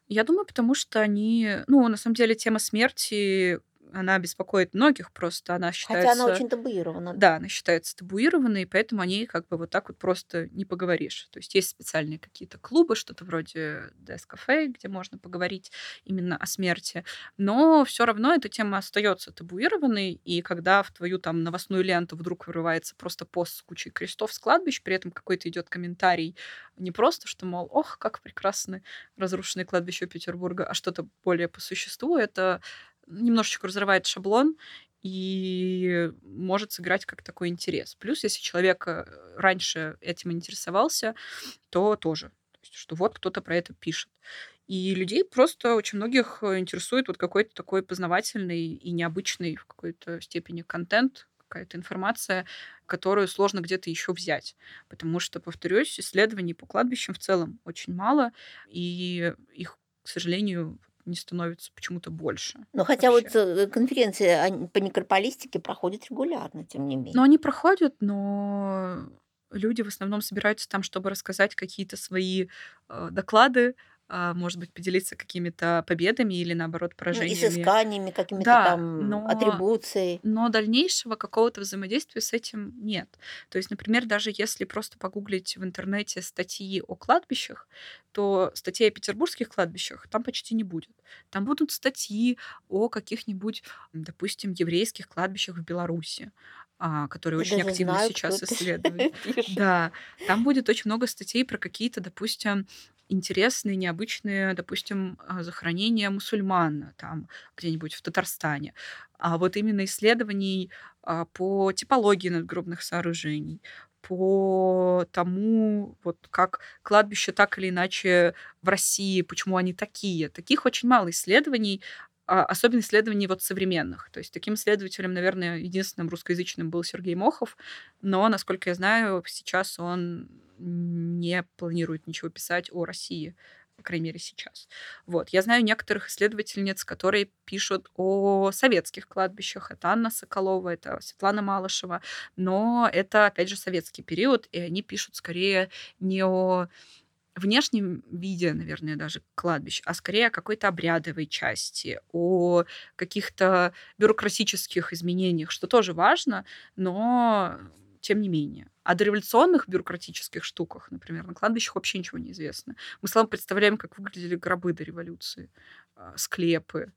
Я думаю, потому что они... Ну, на самом деле, тема смерти, она беспокоит многих просто. Она Хотя она считается... очень табуирована. Да, она считается табуированной, поэтому о ней как бы вот так вот просто не поговоришь. То есть есть специальные какие-то клубы, что-то вроде Cafe, где можно поговорить именно о смерти. Но все равно эта тема остается табуированной, и когда в твою там новостную ленту вдруг вырывается просто пост с кучей крестов с кладбищ, при этом какой-то идет комментарий не просто, что, мол, ох, как прекрасны разрушенные кладбища Петербурга, а что-то более по существу, это немножечко разрывает шаблон и может сыграть как такой интерес. Плюс, если человек э, раньше этим интересовался, то тоже. То есть, что вот кто-то про это пишет. И людей просто очень многих э, интересует вот какой-то такой познавательный и необычный в какой-то степени контент, какая-то информация, которую сложно где-то еще взять. Потому что, повторюсь, исследований по кладбищам в целом очень мало, и их, к сожалению, не становится почему-то больше. Но хотя вообще. вот э, конференции по некрополистике проходят регулярно, тем не менее. Но они проходят, но люди в основном собираются там, чтобы рассказать какие-то свои э, доклады, может быть, поделиться какими-то победами или, наоборот, Ну, поражениями. изысканиями, какими-то Да, там но атрибуцией. но дальнейшего какого-то взаимодействия с этим нет. То есть, например, даже если просто погуглить в интернете статьи о кладбищах, то статей о петербургских кладбищах там почти не будет. Там будут статьи о каких-нибудь, допустим, еврейских кладбищах в Беларуси, а, которые Я очень активно знаю, сейчас исследуют. Да, там будет очень много статей про какие-то, допустим, интересные, необычные, допустим, а, захоронения мусульман там где-нибудь в Татарстане. А вот именно исследований а, по типологии надгробных сооружений, по тому, вот как кладбища так или иначе в России, почему они такие. Таких очень мало исследований, особенно исследований вот современных. То есть таким исследователем, наверное, единственным русскоязычным был Сергей Мохов, но, насколько я знаю, сейчас он не планирует ничего писать о России, по крайней мере, сейчас. Вот. Я знаю некоторых исследовательниц, которые пишут о советских кладбищах. Это Анна Соколова, это Светлана Малышева. Но это, опять же, советский период, и они пишут скорее не о внешнем виде, наверное, даже кладбищ, а скорее о какой-то обрядовой части, о каких-то бюрократических изменениях, что тоже важно, но тем не менее. О дореволюционных бюрократических штуках, например, на кладбищах вообще ничего не известно. Мы с вами представляем, как выглядели гробы до революции, а, склепы,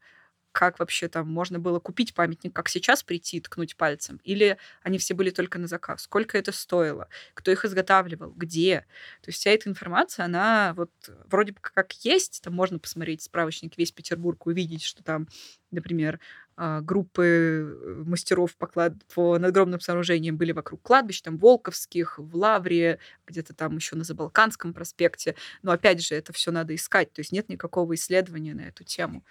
как вообще там можно было купить памятник, как сейчас прийти и ткнуть пальцем, или они все были только на заказ, сколько это стоило, кто их изготавливал, где. То есть вся эта информация, она вот вроде бы как есть, там можно посмотреть справочник весь Петербург, увидеть, что там, например, а, группы э, мастеров по, клад... по надгробным сооружениям были вокруг кладбищ, там Волковских, в Лавре, где-то там еще на Забалканском проспекте. Но опять же, это все надо искать, то есть нет никакого исследования на эту тему.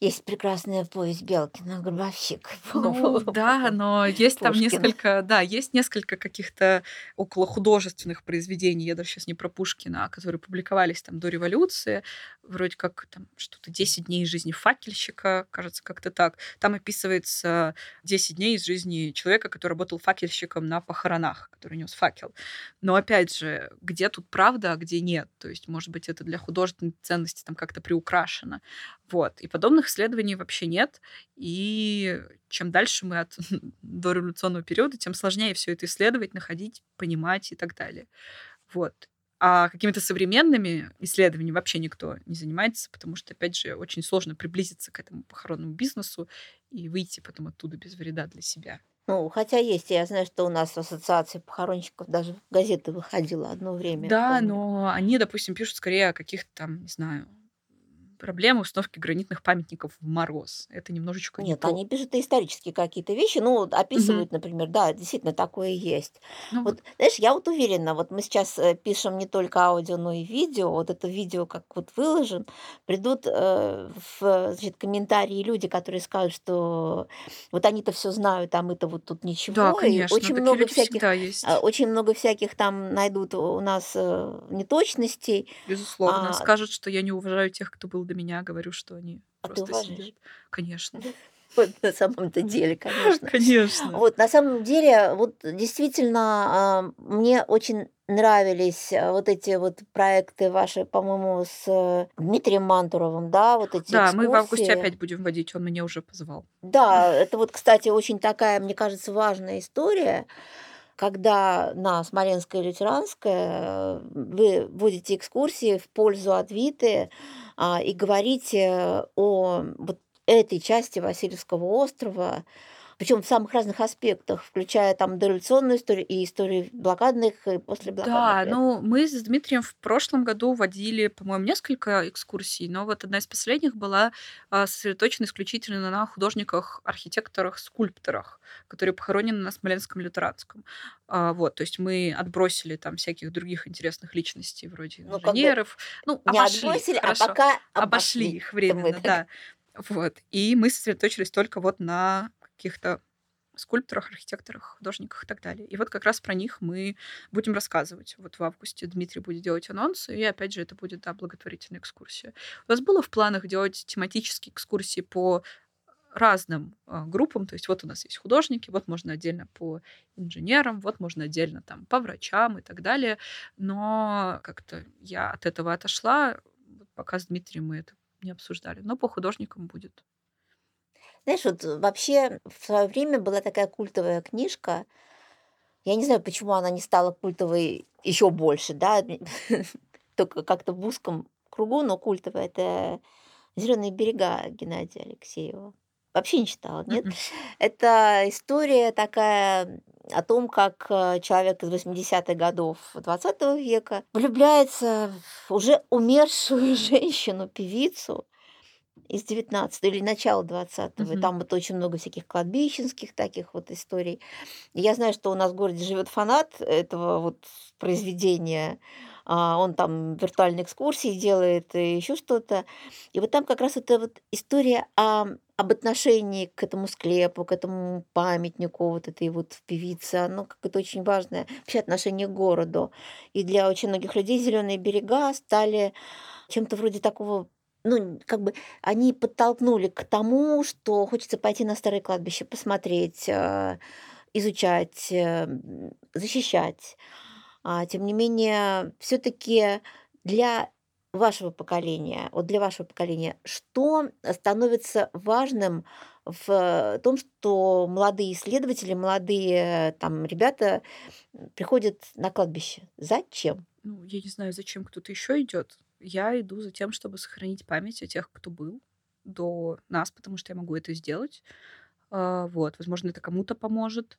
Есть прекрасная повесть Белкина «Гробовщик». Ну да, но есть там несколько, да, есть несколько каких-то около художественных произведений, я даже сейчас не про Пушкина, а которые публиковались там до революции, вроде как там что-то 10 дней из жизни факельщика, кажется, как-то так. Там описывается 10 дней из жизни человека, который работал факельщиком на похоронах, который нес факел. Но опять же, где тут правда, а где нет? То есть, может быть, это для художественной ценности там как-то приукрашено. Вот. И подобных исследований вообще нет. И чем дальше мы от дореволюционного периода, тем сложнее все это исследовать, находить, понимать и так далее. Вот. А какими-то современными исследованиями вообще никто не занимается, потому что, опять же, очень сложно приблизиться к этому похоронному бизнесу и выйти потом оттуда без вреда для себя. Ну, хотя есть, я знаю, что у нас в ассоциации похоронщиков даже в газеты выходило одно время. Да, но они, допустим, пишут скорее о каких-то там, не знаю, проблемы установки гранитных памятников в мороз. Это немножечко Нет, не они пишут исторические какие-то вещи, ну, описывают, угу. например, да, действительно такое есть. Ну, вот, знаешь, я вот уверена, вот мы сейчас э, пишем не только аудио, но и видео, вот это видео как вот выложен, придут э, в значит, комментарии люди, которые скажут, что вот они-то все знают, а мы-то вот тут ничего. Да, конечно, очень много всяких, есть. А, очень много всяких там найдут у нас э, неточностей. Безусловно, а, скажут, что я не уважаю тех, кто был до меня, говорю, что они а просто сидят. Конечно. Вот на самом-то деле, конечно. Конечно. Вот на самом деле, вот действительно, мне очень нравились а, вот эти вот проекты ваши, по-моему, с э, Дмитрием Мантуровым, да, вот эти Да, экскурсии. мы в августе опять будем водить, он меня уже позвал. Да, это вот, кстати, очень такая, мне кажется, важная история, когда на Смоленское и Лютеранское вы водите экскурсии в пользу Адвиты а, и говорите о вот этой части Васильевского острова, причем в самых разных аспектах, включая там дореволюционную историю и историю блокадных и послеблокадных Да, лет. ну мы с Дмитрием в прошлом году водили, по-моему, несколько экскурсий, но вот одна из последних была а, сосредоточена исключительно на художниках, архитекторах, скульпторах, которые похоронены на Смоленском лютеранском. А, вот, то есть мы отбросили там всяких других интересных личностей вроде Ну, как бы инженеров, ну не обошли, отбросили, а хорошо, пока обошли обошли. их временно, да. Вот. И мы сосредоточились только вот на каких-то скульпторах, архитекторах, художниках и так далее. И вот как раз про них мы будем рассказывать. Вот в августе Дмитрий будет делать анонсы, и опять же это будет, да, благотворительная экскурсия. У нас было в планах делать тематические экскурсии по разным э, группам. То есть вот у нас есть художники, вот можно отдельно по инженерам, вот можно отдельно там по врачам и так далее. Но как-то я от этого отошла. Пока с Дмитрием мы это не обсуждали. Но по художникам будет. Знаешь, вот э, вообще в свое время была такая культовая книжка. Я не знаю, почему она не стала культовой еще больше, да, только как-то в узком кругу, но культовая. Это «Зеленые берега» Геннадия Алексеева. Вообще не читала, нет? Это история такая о том, как э, человек из 80-х годов 20 века влюбляется в уже умершую женщину, певицу из 19 или начала 20-го. И Мгм. там вот очень много всяких кладбищенских таких вот историй. И я знаю, что у нас в городе живет фанат этого вот произведения. А, Он там виртуальные экскурсии делает и еще что-то. И вот там как раз эта вот история о, об отношении к этому склепу, к этому памятнику вот этой вот певицы, оно как это очень важное вообще отношение к городу. И для очень многих людей зеленые берега стали чем-то вроде такого ну, как бы они подтолкнули к тому, что хочется пойти на старое кладбище, посмотреть, э, изучать, э, защищать. А, тем не менее, все-таки для вашего поколения, вот для вашего поколения, что становится важным в том, что молодые исследователи, молодые там ребята приходят на кладбище? Зачем? Ну, я не знаю, зачем кто-то еще идет. Я иду за тем, чтобы сохранить память о тех, кто был. до нас, потому что я могу это сделать. А, вот, возможно, это кому-то поможет.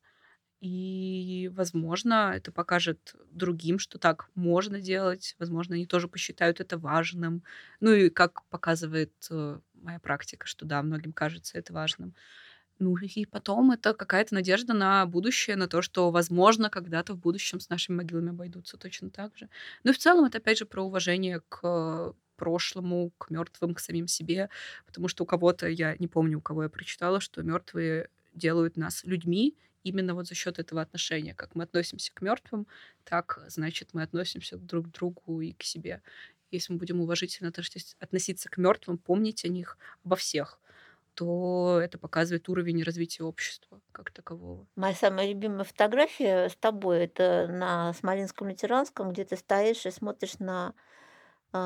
И, возможно, это покажет другим, что так можно делать. Возможно, они тоже посчитают это важным. Ну и как показывает э, моя практика, что да, многим кажется это важным. Ну и потом это какая-то надежда на будущее, на то, что, возможно, когда-то в будущем с нашими могилами обойдутся точно так же. Ну и в целом это, опять же, про уважение к прошлому, к мертвым, к самим себе, потому что у кого-то, я не помню, у кого я прочитала, что мертвые делают нас людьми именно вот за счет этого отношения. Как мы относимся к мертвым, так, значит, мы относимся друг к другу и к себе. Если мы будем уважительно относиться к мертвым, помнить о них, обо всех, то это показывает уровень развития общества как такового. Моя самая любимая фотография с тобой это на Смоленском лютеранском, где ты стоишь и смотришь на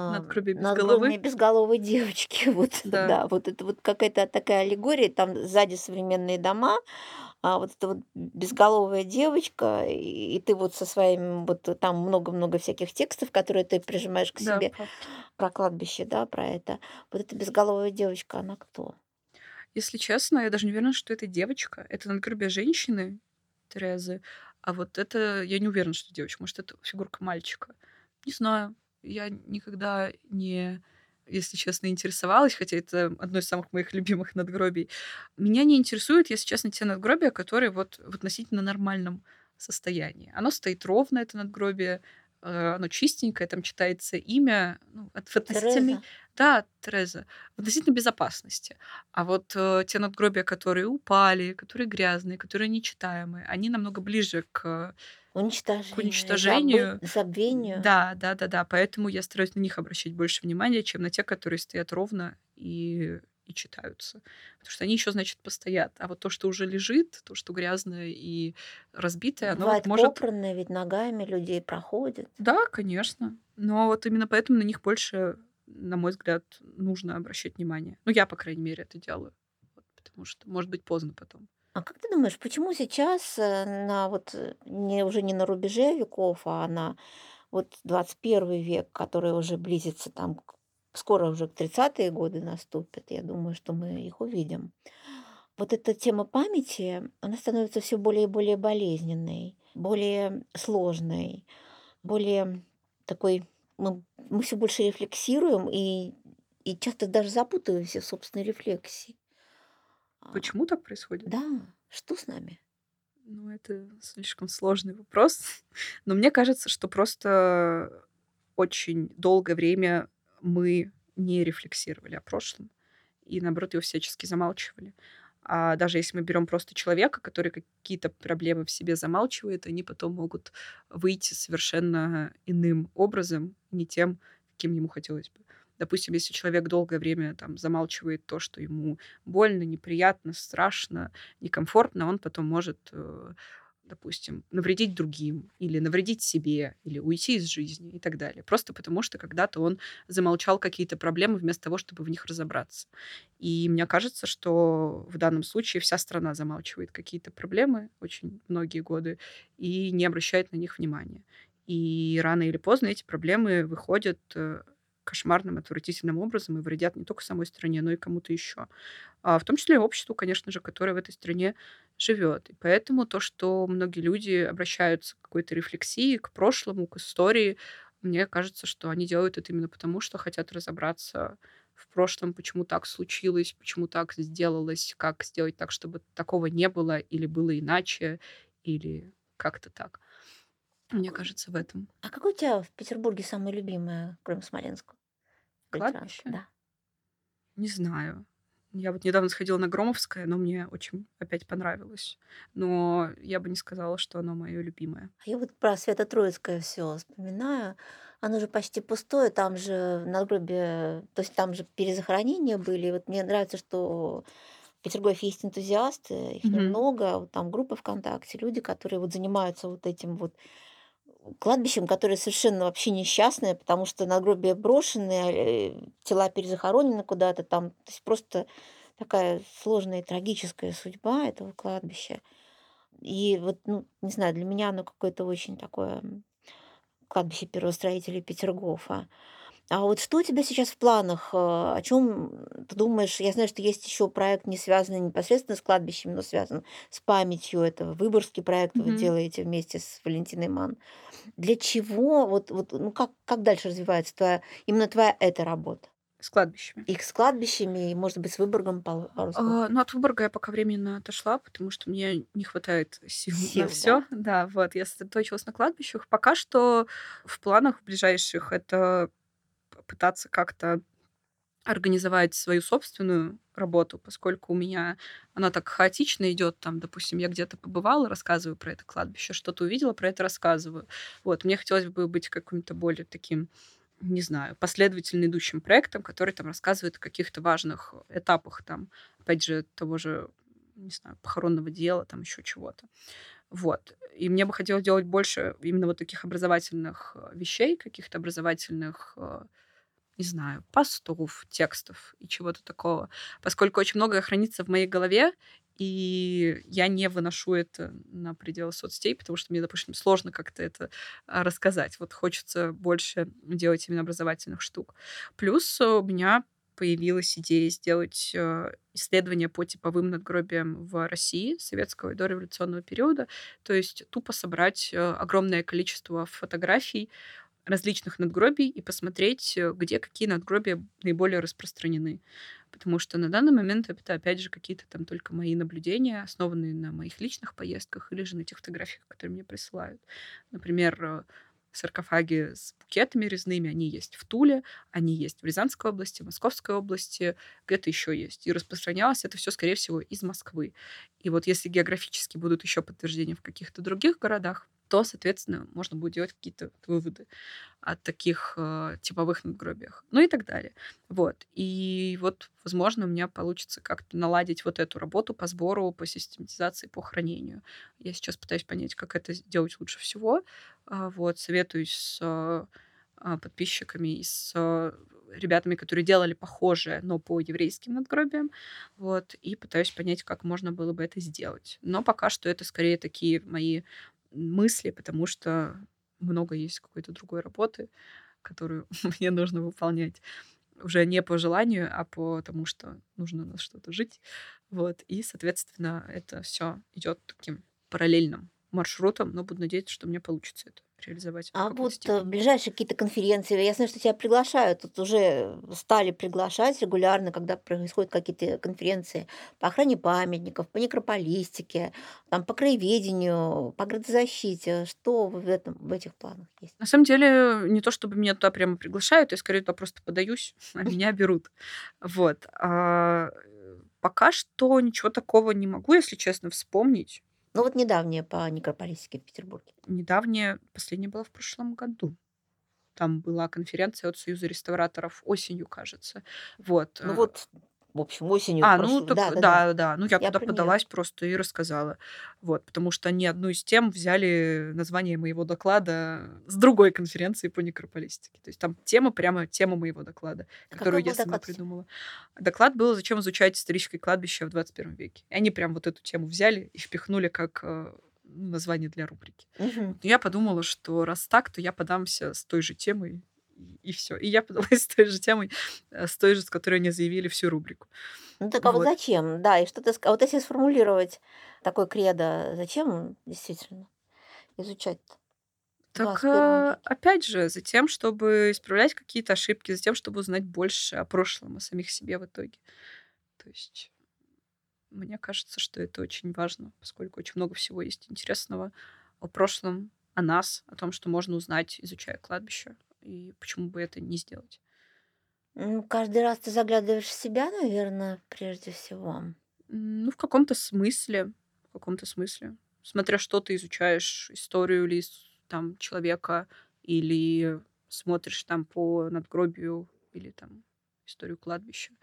Надгробие без надгробие головы. безголовой девочки. Вот, Да. да, вот это вот какая-то такая аллегория, там сзади современные дома, а вот эта вот безголовая девочка, и, и ты вот со своим, вот там много-много всяких текстов, которые ты прижимаешь к Да, себе, правда. про кладбище, да, про это. Вот эта безголовая девочка, она кто? Если честно, я даже не уверена, что это девочка. Это надгробие женщины Терезы. А вот это я не уверена, что девочка. Может, это фигурка мальчика. Не знаю. Я никогда не, если честно, интересовалась, хотя это одно из самых моих любимых надгробий. Меня не интересуют, если честно, те надгробия, которые вот в относительно нормальном состоянии. Оно стоит ровно, это надгробие, оно чистенькое, там читается имя, ну, от- относительной, да, Тереза, в относительной безопасности. А вот э, те надгробия, которые упали, которые грязные, которые нечитаемые, они намного ближе к Уничтожение, к уничтожению. забы- забвению. Да, да, да, да. Поэтому я стараюсь на них обращать больше внимания, чем на те, которые стоят ровно и, и читаются. Потому что они еще, значит, постоят. А вот то, что уже лежит, то, что грязное и разбитое, оно Бывает вот может... попранное, ведь ногами людей проходит. Да, конечно. Но вот именно поэтому на них больше, на мой взгляд, нужно обращать внимание. Ну, я, по крайней мере, это делаю. Вот, потому что может быть поздно потом. А как ты думаешь, почему сейчас э, на вот э, не уже не на рубеже веков, а на вот 21 век, который уже близится там, к- скоро уже к 30-е годы наступят, я думаю, что мы их увидим. Вот эта тема памяти, она становится все более и более болезненной, более сложной, более такой, мы, мы все больше рефлексируем и, и часто даже запутываемся в собственной рефлексии. А, Почему так происходит? Да, что с нами? Ну, это слишком сложный вопрос. Но мне кажется, что просто очень долгое время мы не рефлексировали о прошлом и, наоборот, его всячески замалчивали. А даже если мы берем просто человека, который какие-то проблемы в себе замалчивает, они потом могут выйти совершенно иным образом, не тем, каким ему хотелось бы. Допустим, если человек долгое время там замалчивает то, что ему больно, неприятно, страшно, некомфортно, он потом может, э, допустим, навредить другим или навредить себе, или уйти из жизни и так далее. Просто потому, что когда-то он замолчал какие-то проблемы вместо того, чтобы в них разобраться. И мне кажется, что в данном случае вся страна замалчивает какие-то проблемы очень многие годы и не обращает на них внимания. И рано или поздно эти проблемы выходят э, кошмарным, отвратительным образом и вредят не только самой стране, но и кому-то еще. А в том числе и обществу, конечно же, которое в этой стране живет. И поэтому то, что многие люди обращаются к какой-то рефлексии, к прошлому, к истории, мне кажется, что они делают это именно потому, что хотят разобраться в прошлом, почему так случилось, почему так сделалось, как сделать так, чтобы такого не было, или было иначе, или как-то так. Мне кажется, в этом. А какое у тебя в Петербурге самое любимое, кроме Смоленского? Кладбище? Да. Не знаю. Я вот недавно сходила на Громовское, но мне очень опять понравилось. Но я бы не сказала, что оно мое любимое. А я вот про Свято-Троицкое все вспоминаю. Оно же почти пустое, там же надгробие, то есть там же перезахоронения были. Вот мне нравится, что в Петергофе есть энтузиасты, их Мгм. немного, вот там группы ВКонтакте, люди, которые вот занимаются вот этим вот кладбищем, которое совершенно вообще несчастное, потому что надгробия брошены, э, тела перезахоронены куда-то там. То есть просто такая сложная и трагическая судьба этого кладбища. И вот, ну, не знаю, для меня оно какое-то очень такое кладбище первостроителей Петергофа. А вот что у тебя сейчас в планах? Э, о чем ты думаешь? Я знаю, что есть еще проект, не связанный непосредственно с кладбищем, но связан с памятью. Это выборгский проект вы Мгм. делаете вместе с Валентиной Ман. Для чего? Вот, вот, ну как, как дальше развивается твоя, именно твоя эта работа? С кладбищами. Их с кладбищами, и, может быть, с Выборгом пару слов. А, ну, от Выборга я пока временно отошла, потому что мне не хватает сил Сил, на да? все. Да, вот, я сосредоточилась на кладбищах. Пока что в планах ближайших это пытаться как-то организовать свою собственную работу, поскольку у меня она так хаотично идет. Там, допустим, я где-то побывала, рассказываю про это кладбище, что-то увидела, про это рассказываю. Вот, мне хотелось бы быть каким-то более таким не знаю, последовательно идущим проектом, который там рассказывает о каких-то важных этапах, там, опять же, того же, не знаю, похоронного дела, там еще чего-то. Вот. И мне бы хотелось делать больше именно вот таких образовательных э, вещей, каких-то образовательных, э, не знаю, постов, текстов и чего-то такого. Поскольку очень многое хранится в моей голове, и я не выношу это на пределы соцсетей, потому что мне, допустим, сложно как-то это а, рассказать. Вот хочется больше делать именно образовательных штук. Плюс у меня появилась идея сделать э, исследования по типовым надгробиям в России советского и дореволюционного периода, то есть тупо собрать э, огромное количество фотографий различных надгробий и посмотреть, э, где какие надгробия наиболее распространены. Потому что на данный момент это, опять же, какие-то там только мои наблюдения, основанные на моих личных поездках или же на тех фотографиях, которые мне присылают. Например, э, саркофаги с букетами резными, они есть в Туле, они есть в Рязанской области, Московской области, где-то еще есть. И распространялось это все, скорее всего, из Москвы. И вот если географически будут еще подтверждения в каких-то других городах, то, соответственно, можно будет делать какие-то выводы от таких э, типовых надгробиях, ну и так далее. Вот. И вот, возможно, у меня получится как-то наладить вот эту работу по сбору, по систематизации, по хранению. Я сейчас пытаюсь понять, как это сделать лучше всего. А, вот, советуюсь с а, подписчиками и с а, ребятами, которые делали похожее, но по еврейским надгробиям, вот, и пытаюсь понять, как можно было бы это сделать. Но пока что это скорее такие мои мысли, потому что много есть какой-то другой работы, которую мне нужно выполнять уже не по желанию, а по тому, что нужно на что-то жить. Вот. И, соответственно, это все идет таким параллельным маршрутом, но буду надеяться, что мне получится это реализовать. А вот э, ближайшие какие-то конференции, я знаю, что тебя приглашают, тут уже стали приглашать регулярно, когда происходят какие-то конференции по охране памятников, по некрополистике, там, по краеведению, по градозащите. Что в, этом, в этих планах есть? На самом деле, не то чтобы меня туда прямо приглашают, я скорее туда просто подаюсь, а меня берут. Вот. А, пока что ничего такого не могу, если честно, вспомнить. Ну вот недавнее по некрополистике в Петербурге. Недавнее, последнее было в прошлом году. Там была конференция от Союза реставраторов осенью, кажется. Вот. Ну вот в общем, осенью. А, прошло. ну так, да, да, да, да, да. Ну я, Я туда подалась просто и рассказала. Вот, потому что они одну из тем взяли название моего доклада с другой конференции по некрополистике. То есть там тема прямо тема моего доклада, А которую я сама доклад? придумала. Доклад был «Зачем изучать историческое кладбище в 21 веке?». И они прям вот эту тему взяли и впихнули как э, название для рубрики. Мгм. Я подумала, что раз так, то я подамся с той же темой, и все. И я подалась с той же темой, э, с той же, с которой они заявили всю рубрику. Ну так а вот Вот. зачем? Да, и что ты ска- Вот если сформулировать такой кредо, зачем действительно изучать в Так, 21 э, веке? опять же, за тем, чтобы исправлять какие-то ошибки, за тем, чтобы узнать больше о прошлом, о самих себе в итоге. То есть мне кажется, что это очень важно, поскольку очень много всего есть интересного о прошлом, о нас, о том, что можно узнать, изучая кладбище. И почему бы это не сделать? Ну, каждый раз ты заглядываешь в себя, наверное, прежде всего. Ну, в каком-то смысле, в каком-то смысле. Смотря что ты изучаешь, историю ли там человека, или смотришь там по надгробию, или там историю кладбища.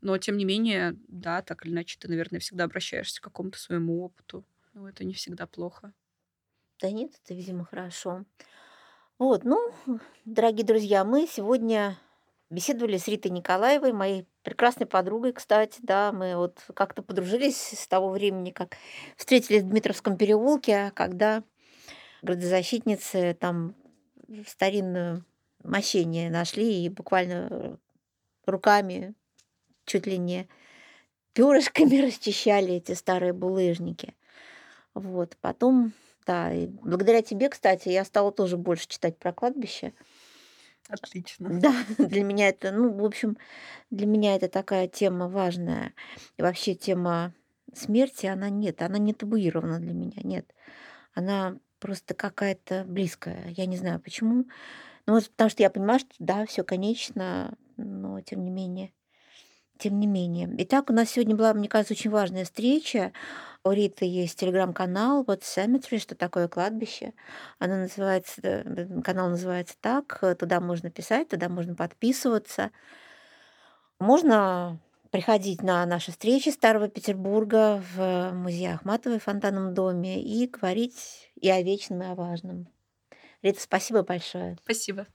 Но, тем не менее, да, так или иначе, ты, наверное, всегда обращаешься к какому-то своему опыту. Но это не всегда плохо. Да нет, это, видимо, хорошо. Вот, ну, дорогие друзья, мы сегодня беседовали с Ритой Николаевой, моей прекрасной подругой, кстати, да, мы вот как-то подружились с того времени, как встретились в Дмитровском переулке, когда градозащитницы там старинную мощение нашли и буквально руками чуть ли не перышками расчищали эти старые булыжники. Вот. Потом, да, и благодаря тебе, кстати, я стала тоже больше читать про кладбище. Отлично. Да, для меня это, ну, в общем, для меня это такая тема важная. И вообще тема смерти, она нет, она не табуирована для меня, нет. Она просто какая-то близкая. Я не знаю почему. Ну, вот потому что я понимаю, что да, все конечно, но тем не менее. Тем не менее. Итак, у нас сегодня была, мне кажется, очень важная встреча. У Риты есть телеграм-канал вот Cemetery, что такое кладбище. Она называется, э, канал называется так. Туда можно писать, туда можно подписываться. Можно приходить на наши встречи Старого Петербурга в музее Ахматовой в Фонтанном доме и говорить и о вечном, и о важном. Рита, спасибо большое. Спасибо.